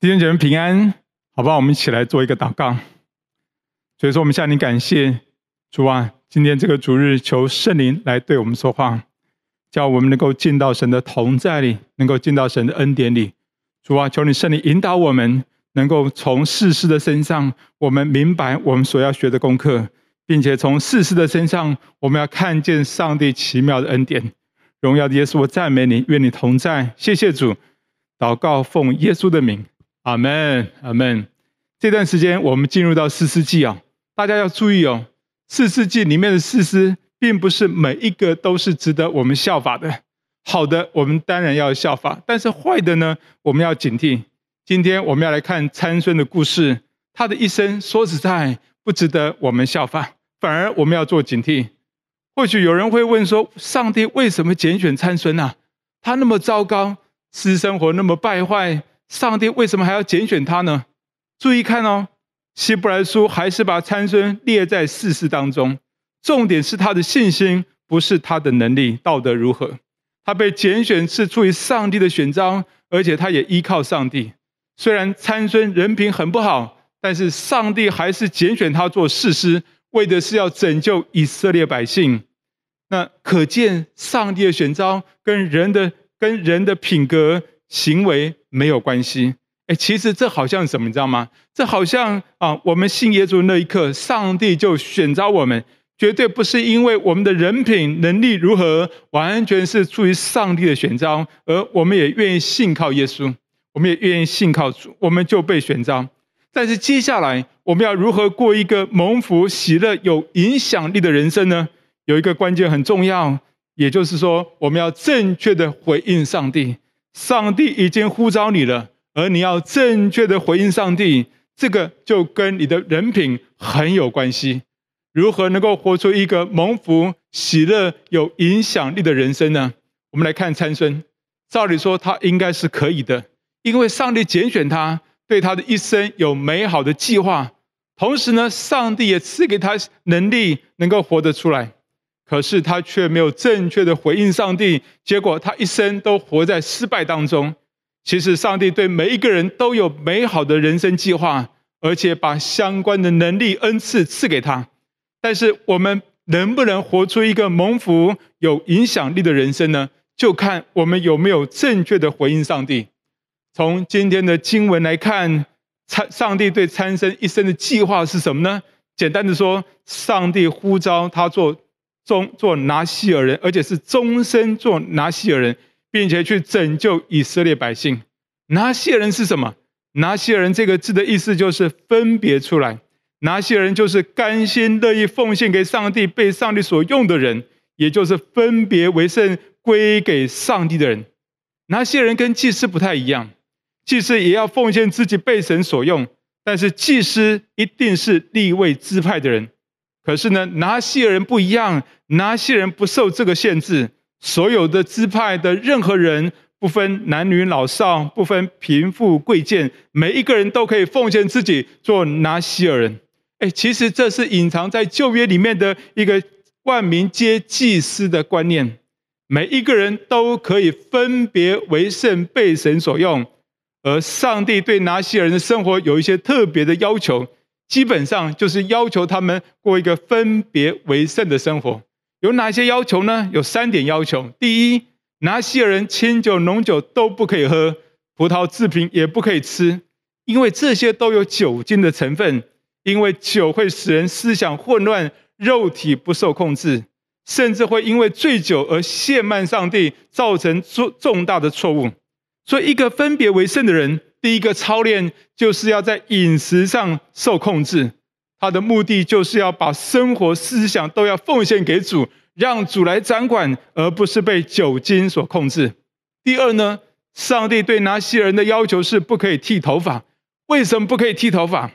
弟兄姐妹平安，好不好？我们一起来做一个祷告。所以说，我们向你感谢，主啊，今天这个主日，求圣灵来对我们说话，叫我们能够进到神的同在里，能够进到神的恩典里。主啊，求你圣灵引导我们，能够从世事的身上，我们明白我们所要学的功课，并且从世事的身上，我们要看见上帝奇妙的恩典。荣耀的耶稣，我赞美你，愿你同在。谢谢主，祷告奉耶稣的名，阿门，阿门。这段时间我们进入到士师记啊，大家要注意哦，士师记里面的四师，并不是每一个都是值得我们效法的。好的，我们当然要效法，但是坏的呢，我们要警惕。今天我们要来看参孙的故事，他的一生说实在不值得我们效法，反而我们要做警惕。或许有人会问说：“上帝为什么拣选参孙呢？他那么糟糕，私生活那么败坏，上帝为什么还要拣选他呢？”注意看哦，希伯来书还是把参孙列在士师当中，重点是他的信心，不是他的能力、道德如何。他被拣选是出于上帝的选召，而且他也依靠上帝。虽然参孙人品很不好，但是上帝还是拣选他做士师，为的是要拯救以色列百姓。那可见上帝的选召跟人的跟人的品格行为没有关系。哎，其实这好像什么，你知道吗？这好像啊，我们信耶稣那一刻，上帝就选召我们，绝对不是因为我们的人品能力如何，完全是出于上帝的选召，而我们也愿意信靠耶稣，我们也愿意信靠主，我们就被选召。但是接下来我们要如何过一个蒙福、喜乐、有影响力的人生呢？有一个关键很重要，也就是说，我们要正确的回应上帝。上帝已经呼召你了，而你要正确的回应上帝，这个就跟你的人品很有关系。如何能够活出一个蒙福、喜乐、有影响力的人生呢？我们来看参孙，照理说他应该是可以的，因为上帝拣选他，对他的一生有美好的计划，同时呢，上帝也赐给他能力，能够活得出来。可是他却没有正确的回应上帝，结果他一生都活在失败当中。其实上帝对每一个人都有美好的人生计划，而且把相关的能力恩赐赐给他。但是我们能不能活出一个蒙福、有影响力的人生呢？就看我们有没有正确的回应上帝。从今天的经文来看，参上帝对参孙一生的计划是什么呢？简单的说，上帝呼召他做。终做拿西尔人，而且是终身做拿西尔人，并且去拯救以色列百姓。拿西尔人是什么？拿西尔人这个字的意思就是分别出来。拿西尔人就是甘心乐意奉献给上帝、被上帝所用的人，也就是分别为圣归给上帝的人。拿西尔人跟祭司不太一样，祭司也要奉献自己被神所用，但是祭司一定是立位支派的人。可是呢，拿西尔人不一样，拿西人不受这个限制，所有的支派的任何人，不分男女老少，不分贫富贵贱，每一个人都可以奉献自己做拿西尔人。哎，其实这是隐藏在旧约里面的一个万民皆祭司的观念，每一个人都可以分别为圣，被神所用。而上帝对拿细耳人的生活有一些特别的要求。基本上就是要求他们过一个分别为圣的生活。有哪些要求呢？有三点要求。第一，拿西尔人清酒、浓酒都不可以喝，葡萄制品也不可以吃，因为这些都有酒精的成分。因为酒会使人思想混乱，肉体不受控制，甚至会因为醉酒而亵慢上帝，造成重重大的错误。所以，一个分别为圣的人。第一个操练就是要在饮食上受控制，他的目的就是要把生活思想都要奉献给主，让主来掌管，而不是被酒精所控制。第二呢，上帝对拿西人的要求是不可以剃头发。为什么不可以剃头发？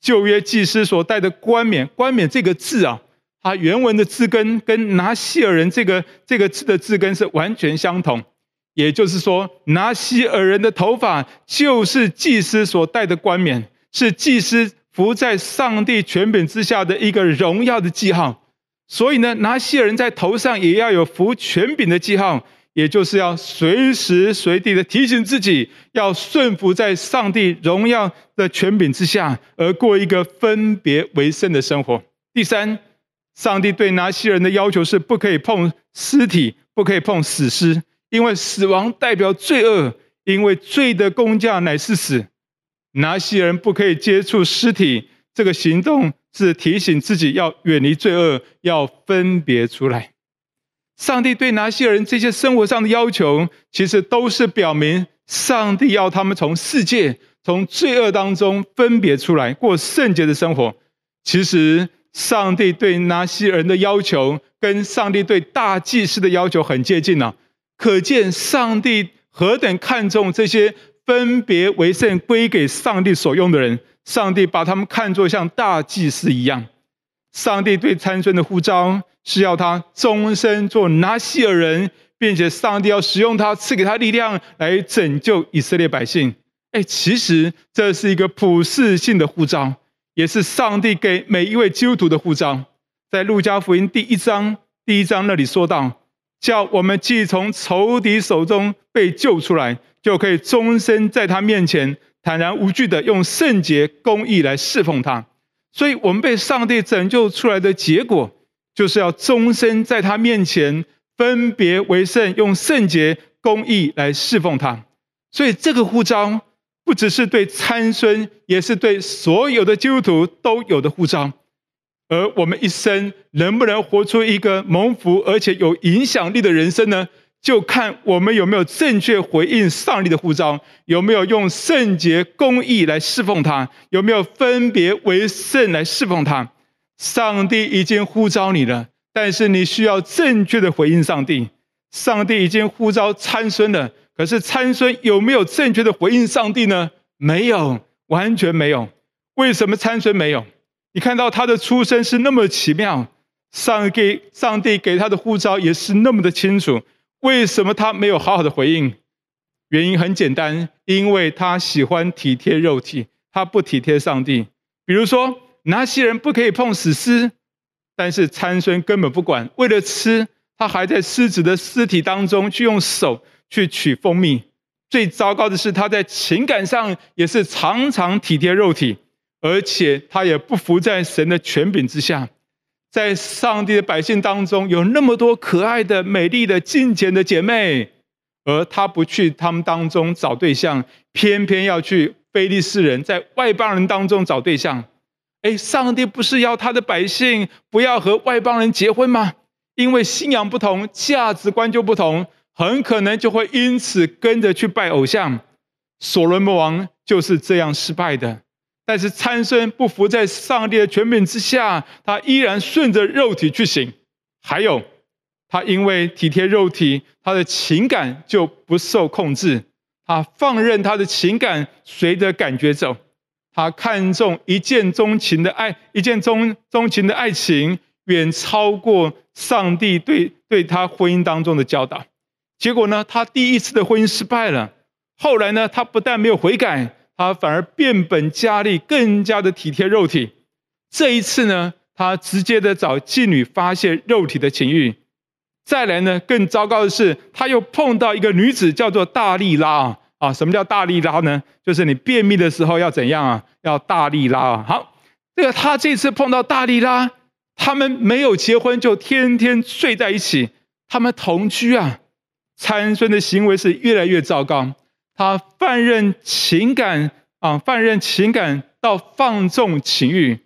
旧约祭司所戴的冠冕，冠冕这个字啊，它原文的字根跟拿西尔人这个这个字的字根是完全相同。也就是说，拿西尔人的头发就是祭司所戴的冠冕，是祭司服在上帝权柄之下的一个荣耀的记号。所以呢，拿西人在头上也要有服权柄的记号，也就是要随时随地的提醒自己，要顺服在上帝荣耀的权柄之下，而过一个分别为圣的生活。第三，上帝对拿西人的要求是不可以碰尸体，不可以碰死尸，因为死亡代表罪恶，因为罪的工价乃是死。拿西人不可以接触尸体，这个行动是提醒自己要远离罪恶，要分别出来。上帝对拿细耳人这些生活上的要求，其实都是表明上帝要他们从世界、从罪恶当中分别出来，过圣洁的生活。其实，上帝对拿西人的要求，跟上帝对大祭司的要求很接近呢、可见上帝何等看重这些分别为圣、归给上帝所用的人。上帝把他们看作像大祭司一样。上帝对参孙的呼召是要他终身做拿细耳人，并且上帝要使用他，赐给他力量来拯救以色列百姓。哎，其实这是一个普世性的呼召，也是上帝给每一位基督徒的呼召。在路加福音第一章第一章那里说到，叫我们既从仇敌手中被救出来，就可以终身在他面前坦然无惧的用圣洁公义来侍奉他。所以，我们被上帝拯救出来的结果，就是要终身在他面前分别为圣，用圣洁公义来侍奉他。所以，这个呼召不只是对参孙，也是对所有的基督徒都有的呼召。而我们一生能不能活出一个蒙福而且有影响力的人生呢？就看我们有没有正确回应上帝的呼召，有没有用圣洁公义来侍奉他，有没有分别为圣来侍奉他。上帝已经呼召你了，但是你需要正确的回应上帝。上帝已经呼召参孙了，可是参孙有没有正确的回应上帝呢？没有，完全没有。为什么参孙没有？你看到他的出生是那么奇妙，上帝上帝给他的呼召也是那么的清楚。为什么他没有好好的回应？原因很简单，因为他喜欢体贴肉体，他不体贴上帝。比如说，拿细耳人不可以碰死尸，但是参孙根本不管，为了吃，他还在狮子的尸体当中去用手去取蜂蜜。最糟糕的是，他在情感上也是常常体贴肉体，而且他也不服在神的权柄之下。在上帝的百姓当中，有那么多可爱的、美丽的、敬虔的姐妹，而他不去他们当中找对象，偏偏要去非利士人，在外邦人当中找对象。哎，上帝不是要他的百姓不要和外邦人结婚吗？因为信仰不同，价值观就不同，很可能就会因此跟着去拜偶像。所罗门王就是这样失败的。但是参孙不服在上帝的权柄之下，他依然顺着肉体去行。还有，他因为体贴肉体，他的情感就不受控制，他放任他的情感随着感觉走。他看重一见钟情的爱，一见钟钟情的爱情远超过上帝对对他婚姻当中的教导。结果呢，他第一次的婚姻失败了。后来呢，他不但没有悔改。他反而变本加厉，更加的体贴肉体。这一次呢，他直接的找妓女发泄肉体的情欲。再来呢，更糟糕的是，他又碰到一个女子，叫做大力拉啊啊！什么叫大力拉呢？就是你便秘的时候要怎样啊？要大力拉啊！好，这个他这次碰到大力拉，他们没有结婚，就天天睡在一起，他们同居啊。参孙的行为是越来越糟糕。他放任情感啊，放任情感到放纵情欲，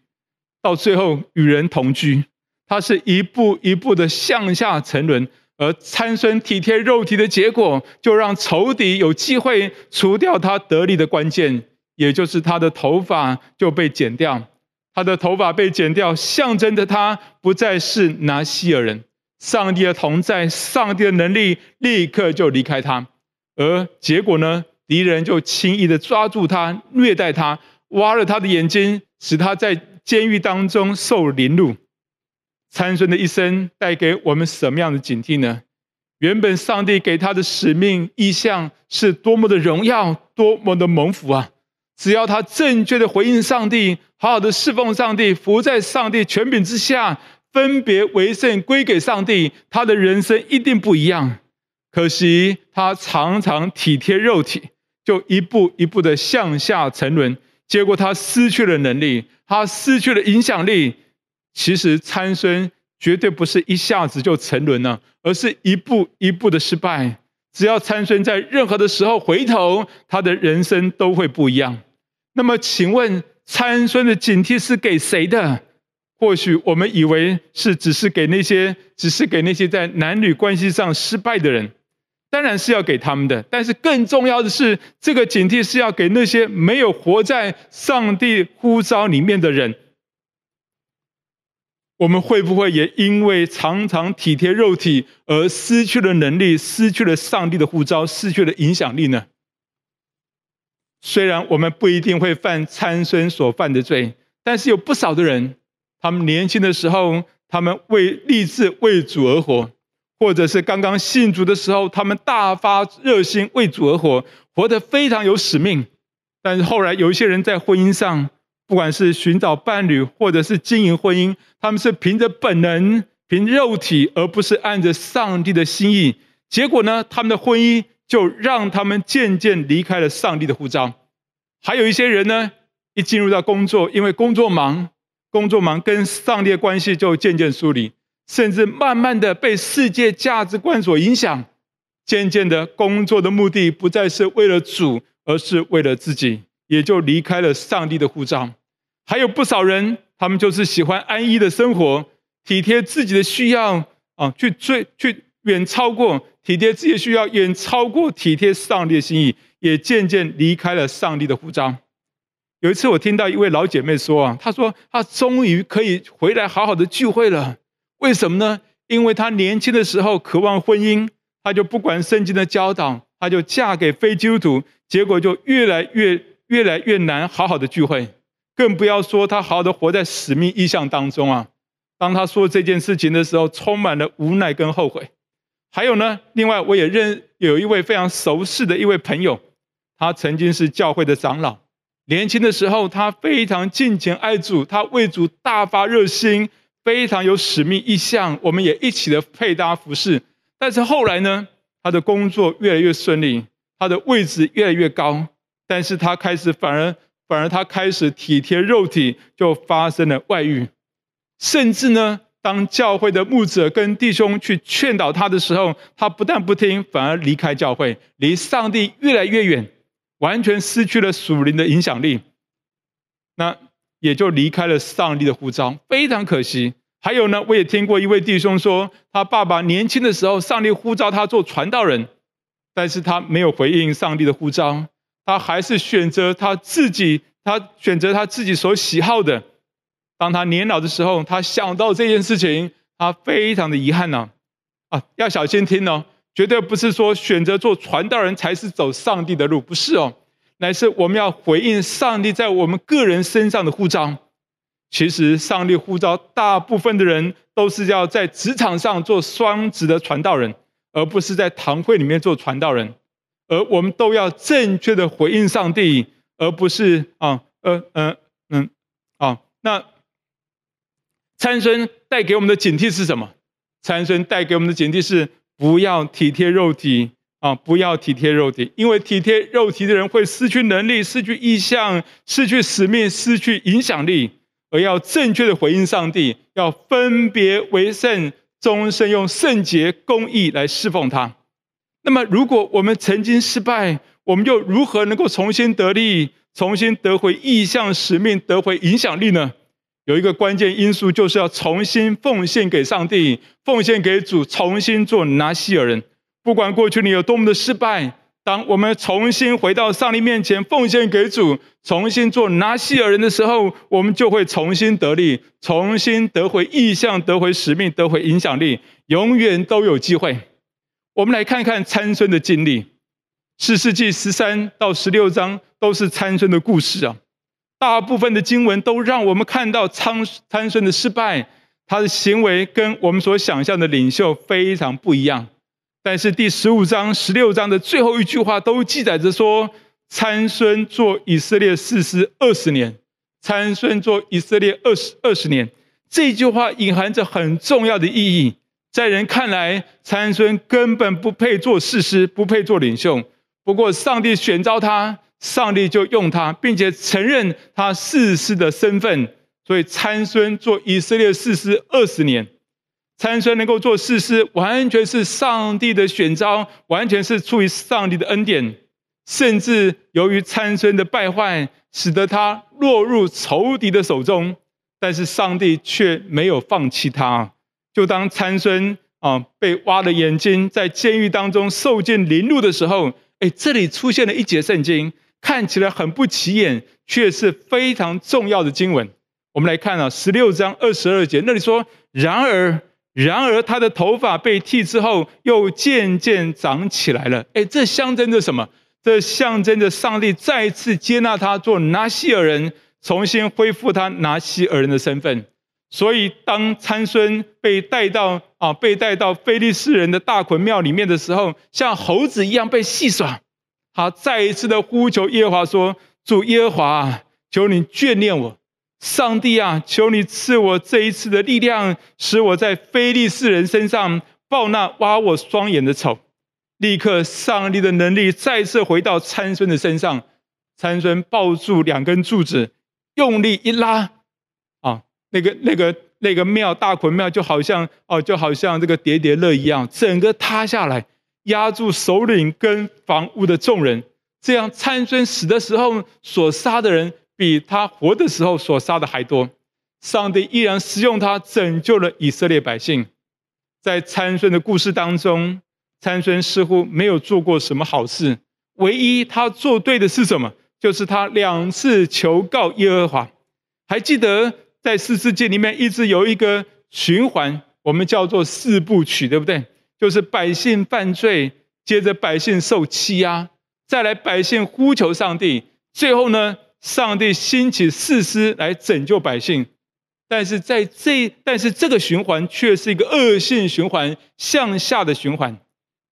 到最后与人同居。他是一步一步的向下沉沦，而参孙体贴肉体的结果，就让仇敌有机会除掉他得力的关键，也就是他的头发就被剪掉。他的头发被剪掉，象征着他不再是拿西尔人。上帝的同在，上帝的能力立刻就离开他。而结果呢？敌人就轻易的抓住他，虐待他，挖了他的眼睛，使他在监狱当中受凌辱。参孙的一生带给我们什么样的警惕呢？原本上帝给他的使命意向是多么的荣耀，多么的蒙福啊！只要他正确的回应上帝，好好的侍奉上帝，服在上帝权柄之下，分别为圣归给上帝，他的人生一定不一样。可惜他常常体贴肉体，就一步一步的向下沉沦，结果他失去了能力，他失去了影响力。其实参孙绝对不是一下子就沉沦了，而是一步一步的失败。只要参孙在任何的时候回头，他的人生都会不一样。那么，请问参孙的警惕是给谁的？或许我们以为是只是给那些，只是给那些在男女关系上失败的人，当然是要给他们的。但是更重要的是，这个警惕是要给那些没有活在上帝呼召里面的人。我们会不会也因为常常体贴肉体而失去了能力，失去了上帝的呼召，失去了影响力呢？虽然我们不一定会犯参孙所犯的罪，但是有不少的人，他们年轻的时候，他们为立志为主而活，或者是刚刚信主的时候，他们大发热心为主而活，活得非常有使命。但是后来有一些人在婚姻上，不管是寻找伴侣，或者是经营婚姻，他们是凭着本能、凭肉体，而不是按着上帝的心意。结果呢，他们的婚姻就让他们渐渐离开了上帝的护照。还有一些人呢，一进入到工作，因为工作忙，工作忙跟上帝的关系就渐渐疏离，甚至慢慢的被世界价值观所影响，渐渐的工作的目的不再是为了主，而是为了自己，也就离开了上帝的护照。还有不少人，他们就是喜欢安逸的生活，体贴自己的需要啊，去追去远超过体贴自己的需要，远超过体贴上帝的心意，也渐渐离开了上帝的护照。有一次，我听到一位老姐妹说啊，她说她终于可以回来好好的聚会了。为什么呢？因为他年轻的时候渴望婚姻，他就不管圣经的教导，他就嫁给非基督徒，结果就越来越越来越难好好的聚会。更不要说他好好的活在使命意象当中啊！当他说这件事情的时候，充满了无奈跟后悔。还有呢，另外我也认有一位非常熟识的一位朋友，他曾经是教会的长老。年轻的时候，他非常敬虔爱主，他为主大发热心，非常有使命意向。我们也一起的配搭服饰。但是后来呢，他的工作越来越顺利，他的位置越来越高，但是他开始反而。反而他开始体贴肉体，就发生了外遇，甚至呢，当教会的牧者跟弟兄去劝导他的时候，他不但不听，反而离开教会，离上帝越来越远，完全失去了属灵的影响力，那也就离开了上帝的呼召，非常可惜。还有呢，我也听过一位弟兄说，他爸爸年轻的时候，上帝呼召他做传道人，但是他没有回应上帝的呼召。他还是选择他自己，他选择他自己所喜好的。当他年老的时候，他想到这件事情，他非常的遗憾呢。啊，要小心听哦，绝对不是说选择做传道人才是走上帝的路，不是哦，乃是我们要回应上帝在我们个人身上的呼召。其实，上帝呼召大部分的人都是要在职场上做双职的传道人，而不是在堂会里面做传道人。而我们都要正确的回应上帝，而不是啊，呃，呃，嗯，啊，那参孙带给我们的警惕是什么？参孙带给我们的警惕是不要体贴肉体啊，不要体贴肉体，因为体贴肉体的人会失去能力、失去意向、失去使命、失去影响力，而要正确的回应上帝，要分别为圣，终身用圣洁公义来侍奉他。那么，如果我们曾经失败，我们又如何能够重新得力，重新得回意向使命，得回影响力呢？有一个关键因素，就是要重新奉献给上帝，奉献给主，重新做拿细耳人。不管过去你有多么的失败，当我们重新回到上帝面前，奉献给主，重新做拿细耳人的时候，我们就会重新得力，重新得回意象，得回使命，得回影响力，永远都有机会。我们来看看参孙的经历，士师记十三到十六章都是参孙的故事啊。大部分的经文都让我们看到参参孙的失败，他的行为跟我们所想象的领袖非常不一样。但是第十五章、十六章的最后一句话都记载着说，参孙做以色列士师二十年，参孙做以色列二十二十年。这句话隐含着很重要的意义。在人看来，参孙根本不配做士师，不配做领袖。不过，上帝选召他，上帝就用他，并且承认他士师的身份。所以，参孙做以色列士师二十年。参孙能够做事师，完全是上帝的选召，完全是出于上帝的恩典。甚至由于参孙的败坏，使得他落入仇敌的手中，但是上帝却没有放弃他。就当参孙啊被挖了眼睛，在监狱当中受尽凌辱的时候，哎，这里出现了一节圣经，看起来很不起眼，却是非常重要的经文。我们来看啊，十六章二十二节，那里说：“然而，然而他的头发被剃之后，又渐渐长起来了。”哎，这象征着什么？这象征着上帝再次接纳他做拿西尔人，重新恢复他拿西尔人的身份。所以，当参孙被带到啊，被带到非利士人的大衮庙里面的时候，像猴子一样被戏耍。他再一次的呼求耶和华说：“主耶和华，求你眷恋我，上帝啊，求你赐我这一次的力量，使我在非利士人身上报那挖我双眼的仇。”立刻，上帝的能力再次回到参孙的身上。参孙抱住两根柱子，用力一拉。啊那个、那个、那个庙大衮庙就好像哦，就好像这个叠叠乐一样，整个塌下来，压住首领跟房屋的众人。这样参孙死的时候所杀的人，比他活的时候所杀的还多。上帝依然使用他拯救了以色列百姓。在参孙的故事当中，参孙似乎没有做过什么好事，唯一他做对的是什么？就是他两次求告耶和华。还记得？在士师记里面，一直有一个循环，我们叫做四部曲，对不对？就是百姓犯罪，接着百姓受欺压，再来百姓呼求上帝，最后呢，上帝兴起士师来拯救百姓。但是在这，但是这个循环却是一个恶性循环，向下的循环。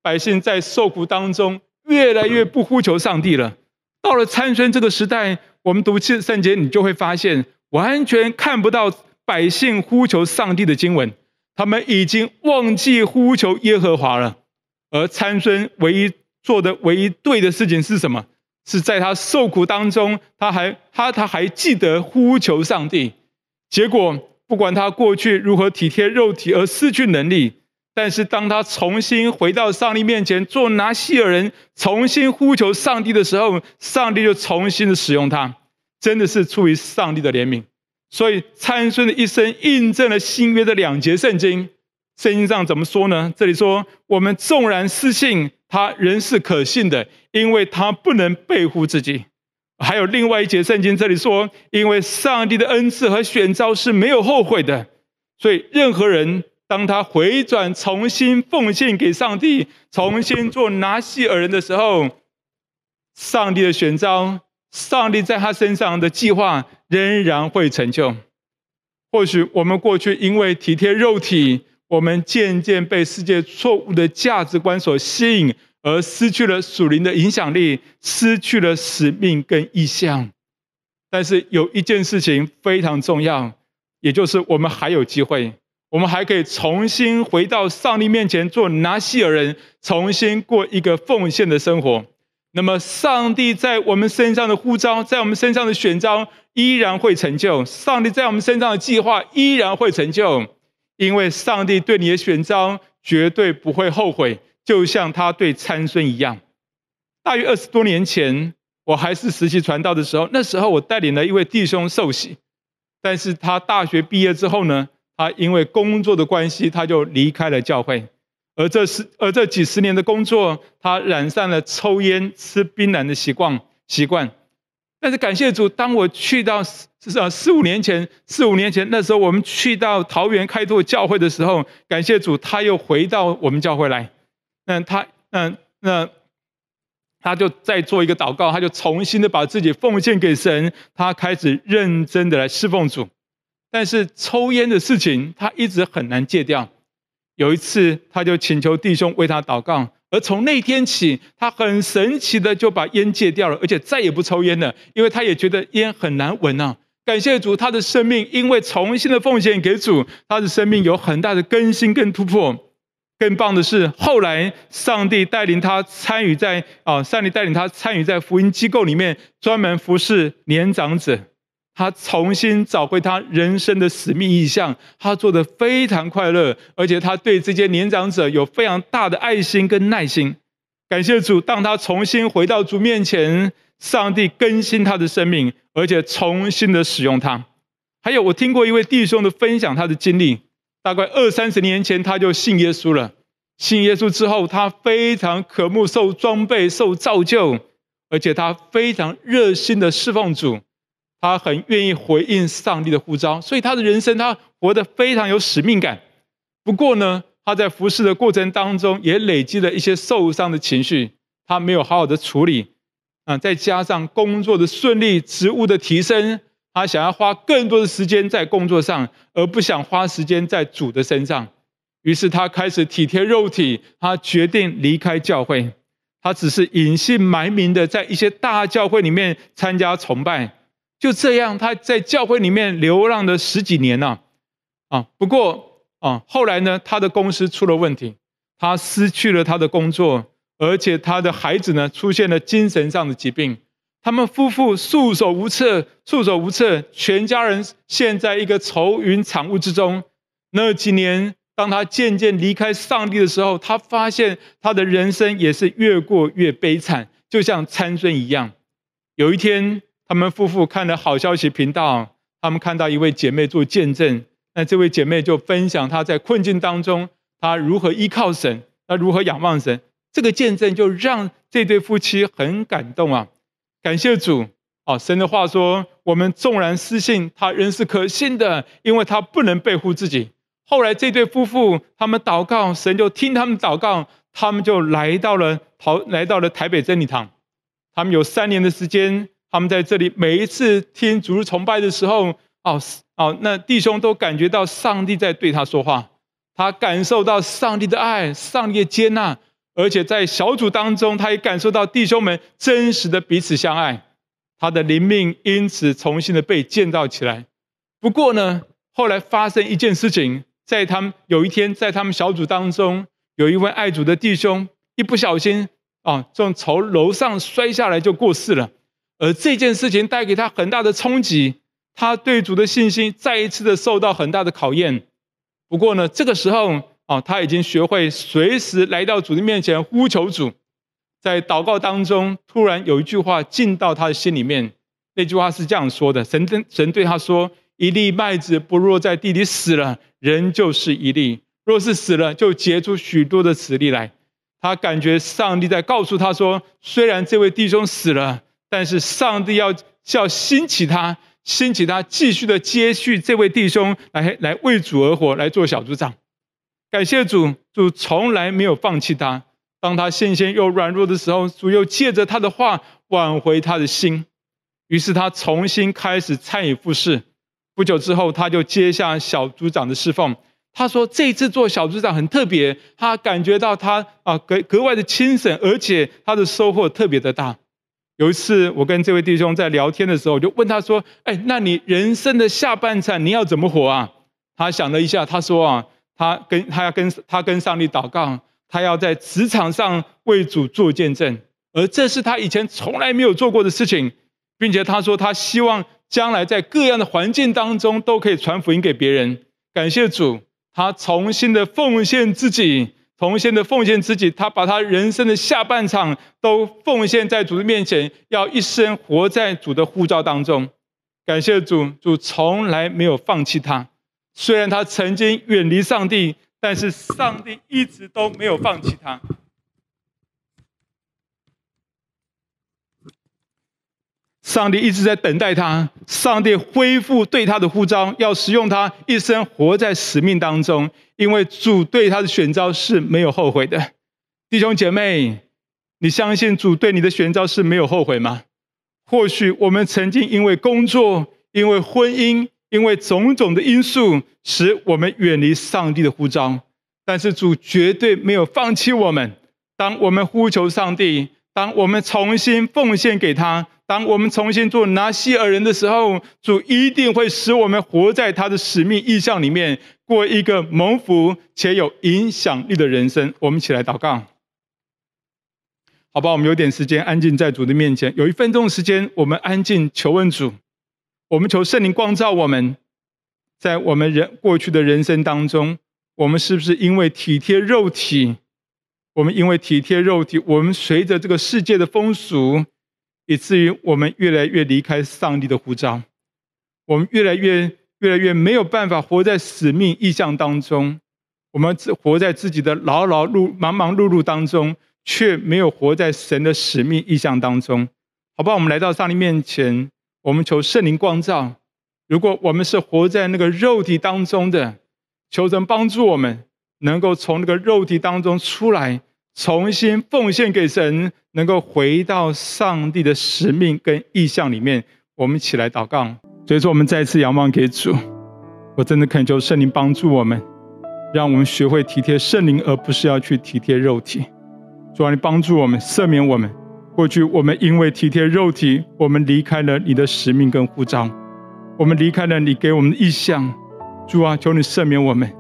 百姓在受苦当中，越来越不呼求上帝了。到了参孙这个时代，我们读圣圣经，你就会发现。完全看不到百姓呼求上帝的经文，他们已经忘记呼求耶和华了。而参孙唯一做的唯一对的事情是什么？是在他受苦当中，他还他他还记得呼求上帝。结果不管他过去如何体贴肉体而失去能力，但是当他重新回到上帝面前做拿细耳人，重新呼求上帝的时候，上帝就重新的使用他。真的是出于上帝的怜悯，所以参孙的一生印证了新约的两节圣经。圣经上怎么说呢？这里说：“我们纵然失信，他仍是可信的，因为他不能背负自己。”还有另外一节圣经，这里说：“因为上帝的恩赐和选召是没有后悔的，所以任何人当他回转，重新奉献给上帝，重新做拿细耳人的时候，上帝的选召。”上帝在他身上的计划仍然会成就。或许我们过去因为体贴肉体，我们渐渐被世界错误的价值观所吸引，而失去了属灵的影响力，失去了使命跟意向。但是有一件事情非常重要，也就是我们还有机会，我们还可以重新回到上帝面前做拿细耳人，重新过一个奉献的生活。那么，上帝在我们身上的呼召，在我们身上的选召，依然会成就；上帝在我们身上的计划，依然会成就。因为上帝对你的选召绝对不会后悔，就像他对参孙一样。大约二十多年前，我还是实习传道的时候，那时候我带领了一位弟兄受洗，但是他大学毕业之后呢，他因为工作的关系，他就离开了教会。而这是而这几十年的工作，他染上了抽烟、吃槟榔的习惯习惯。但是感谢主，当我去到是啊四五年前，四五年前那时候我们去到桃园开拓教会的时候，感谢主，他又回到我们教会来。那他那那他就再做一个祷告，他就重新的把自己奉献给神，他开始认真的来侍奉主。但是抽烟的事情，他一直很难戒掉。有一次，他就请求弟兄为他祷告，而从那天起，他很神奇的就把烟戒掉了，而且再也不抽烟了，因为他也觉得烟很难闻啊。感谢主，他的生命因为重新的奉献给主，他的生命有很大的更新跟突破。更棒的是，后来上帝带领他参与在啊，上帝带领他参与在福音机构里面，专门服侍年长者。他重新找回他人生的使命意向，他做得非常快乐，而且他对这些年长者有非常大的爱心跟耐心。感谢主，当他重新回到主面前，上帝更新他的生命，而且重新的使用他。还有，我听过一位弟兄的分享，他的经历。大概二三十年前，他就信耶稣了。信耶稣之后，他非常渴慕受装备、受造就，而且他非常热心的侍奉主。他很愿意回应上帝的呼召，所以他的人生他活得非常有使命感。不过呢，他在服侍的过程当中也累积了一些受伤的情绪，他没有好好的处理。啊，再加上工作的顺利、职务的提升。他想要花更多的时间在工作上，而不想花时间在主的身上。于是他开始体贴肉体，他决定离开教会。他只是隐姓埋名的在一些大教会里面参加崇拜。就这样，他在教会里面流浪了十几年了。啊，不过啊，后来呢，他的公司出了问题，他失去了他的工作，而且他的孩子呢，出现了精神上的疾病。他们夫妇束手无策，束手无策，全家人陷在一个愁云惨雾之中。那几年，当他渐渐离开上帝的时候，他发现他的人生也是越过越悲惨，就像参孙一样。有一天，他们夫妇看了好消息频道，他们看到一位姐妹做见证，那这位姐妹就分享她在困境当中，她如何依靠神，她如何仰望神。这个见证就让这对夫妻很感动啊。感谢主啊！神的话说：“我们纵然失信，他仍是可信的，因为他不能背负自己。”后来这对夫妇他们祷告，神就听他们祷告，他们就来到了台来到了台北真理堂。他们有三年的时间，他们在这里每一次听主日崇拜的时候，哦哦，那弟兄都感觉到上帝在对他说话，他感受到上帝的爱，上帝的接纳。而且在小组当中，他也感受到弟兄们真实的彼此相爱，他的灵命因此重新的被建造起来。不过呢，后来发生一件事情，在他们有一天，在他们小组当中，有一位爱主的弟兄一不小心啊，从从楼上摔下来就过世了。而这件事情带给他很大的冲击，他对主的信心再一次的受到很大的考验。不过呢，这个时候。哦，他已经学会随时来到主的面前呼求主，在祷告当中，突然有一句话进到他的心里面。那句话是这样说的：神神对他说，一粒麦子不落在地里死了，人就是一粒；若是死了，就结出许多的子粒来。他感觉上帝在告诉他说，虽然这位弟兄死了，但是上帝要要兴起他，兴起他继续的接续这位弟兄来来为主而活，来做小组长。感谢主，主从来没有放弃他。当他信心又软弱的时候，主又借着他的话挽回他的心。于是他重新开始参与服事。不久之后，他就接下小组长的侍奉。他说：“这次做小组长很特别，他感觉到他啊格格外的轻省，而且他的收获特别的大。”有一次，我跟这位弟兄在聊天的时候，我就问他说：“哎，那你人生的下半场你要怎么活啊？”他想了一下，他说：“啊。”他跟他要跟他跟上帝祷告，他要在职场上为主做见证，而这是他以前从来没有做过的事情，并且他说他希望将来在各样的环境当中都可以传福音给别人。感谢主，他重新的奉献自己，重新的奉献自己，他把他人生的下半场都奉献在主的面前，要一生活在主的呼召当中。感谢主，主从来没有放弃他。虽然他曾经远离上帝，但是上帝一直都没有放弃他。上帝一直在等待他，上帝恢复对他的呼召，要使用他一生活在使命当中，因为主对他的选召是没有后悔的。弟兄姐妹，你相信主对你的选召是没有后悔吗？或许我们曾经因为工作，因为婚姻。因为种种的因素，使我们远离上帝的呼召，但是主绝对没有放弃我们。当我们呼求上帝，当我们重新奉献给他，当我们重新做拿西尔人的时候，主一定会使我们活在他的使命意象里面，过一个蒙福且有影响力的人生。我们一起来祷告，好吧？我们有点时间安静在主的面前，有一分钟时间，我们安静求问主，我们求圣灵光照我们，在我们人过去的人生当中，我们是不是因为体贴肉体？我们因为体贴肉体，我们随着这个世界的风俗。以至于我们越来越离开上帝的呼召，我们越来越越来越没有办法活在使命意象当中，我们只活在自己的劳劳碌忙忙碌碌当中，却没有活在神的使命意象当中。好吧，我们来到上帝面前，我们求圣灵光照。如果我们是活在那个肉体当中的，求神帮助我们，能够从那个肉体当中出来。重新奉献给神，能够回到上帝的使命跟意象里面。我们一起来祷告。所以说，我们再次仰望给主。我真的恳求圣灵帮助我们，让我们学会体贴圣灵，而不是要去体贴肉体。主啊，你帮助我们，赦免我们。过去我们因为体贴肉体，我们离开了你的使命跟呼召，我们离开了你给我们的意象。主啊，求你赦免我们。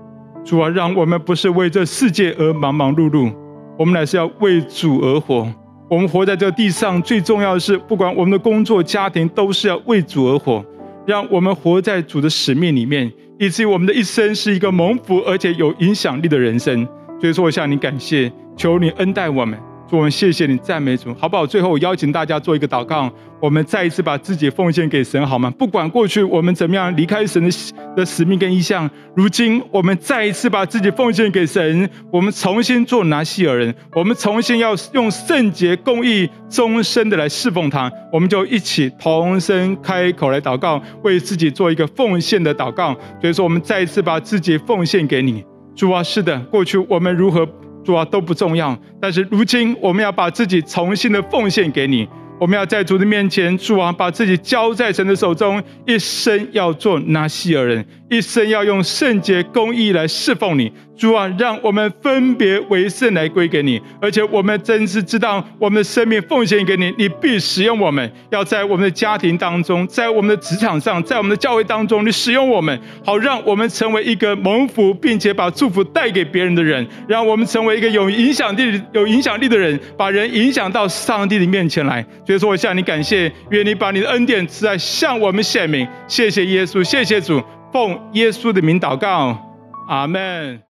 主啊，让我们不是为这世界而忙忙碌碌。我们乃是要为主而活。我们活在这地上，最重要的是，不管我们的工作、家庭，都是要为主而活。让我们活在主的使命里面，以至于我们的一生是一个蒙福而且有影响力的人生。所以说，我向你感谢，求你恩待我们。主，我们谢谢你，赞美主，好不好？最后，我邀请大家做一个祷告，我们再一次把自己奉献给神，好吗？不管过去我们怎么样离开神的的使命跟意象，如今我们再一次把自己奉献给神，我们重新做拿细耳人，我们重新要用圣洁、公义、终身的来侍奉他，我们就一起同声开口来祷告，为自己做一个奉献的祷告。所以说，我们再一次把自己奉献给你，主啊，是的，过去我们如何？主啊，都不重要，但是如今我们要把自己重新的奉献给你。我们要在主的面前，主啊，把自己交在神的手中，一生要做拿西尔人，一生要用圣洁公义来侍奉你。主啊，让我们分别为圣来归给你，而且我们真是知道，我们的生命奉献给你，你必使用我们。要在我们的家庭当中，在我们的职场上，在我们的教会当中，你使用我们，好让我们成为一个蒙福，并且把祝福带给别人的人，让我们成为一个有影响力、有影响力的人，把人影响到上帝的面前来。所以说，我向你感谢，愿你把你的恩典赐在向我们显明。谢谢耶稣，谢谢主，奉耶稣的名祷告，阿门。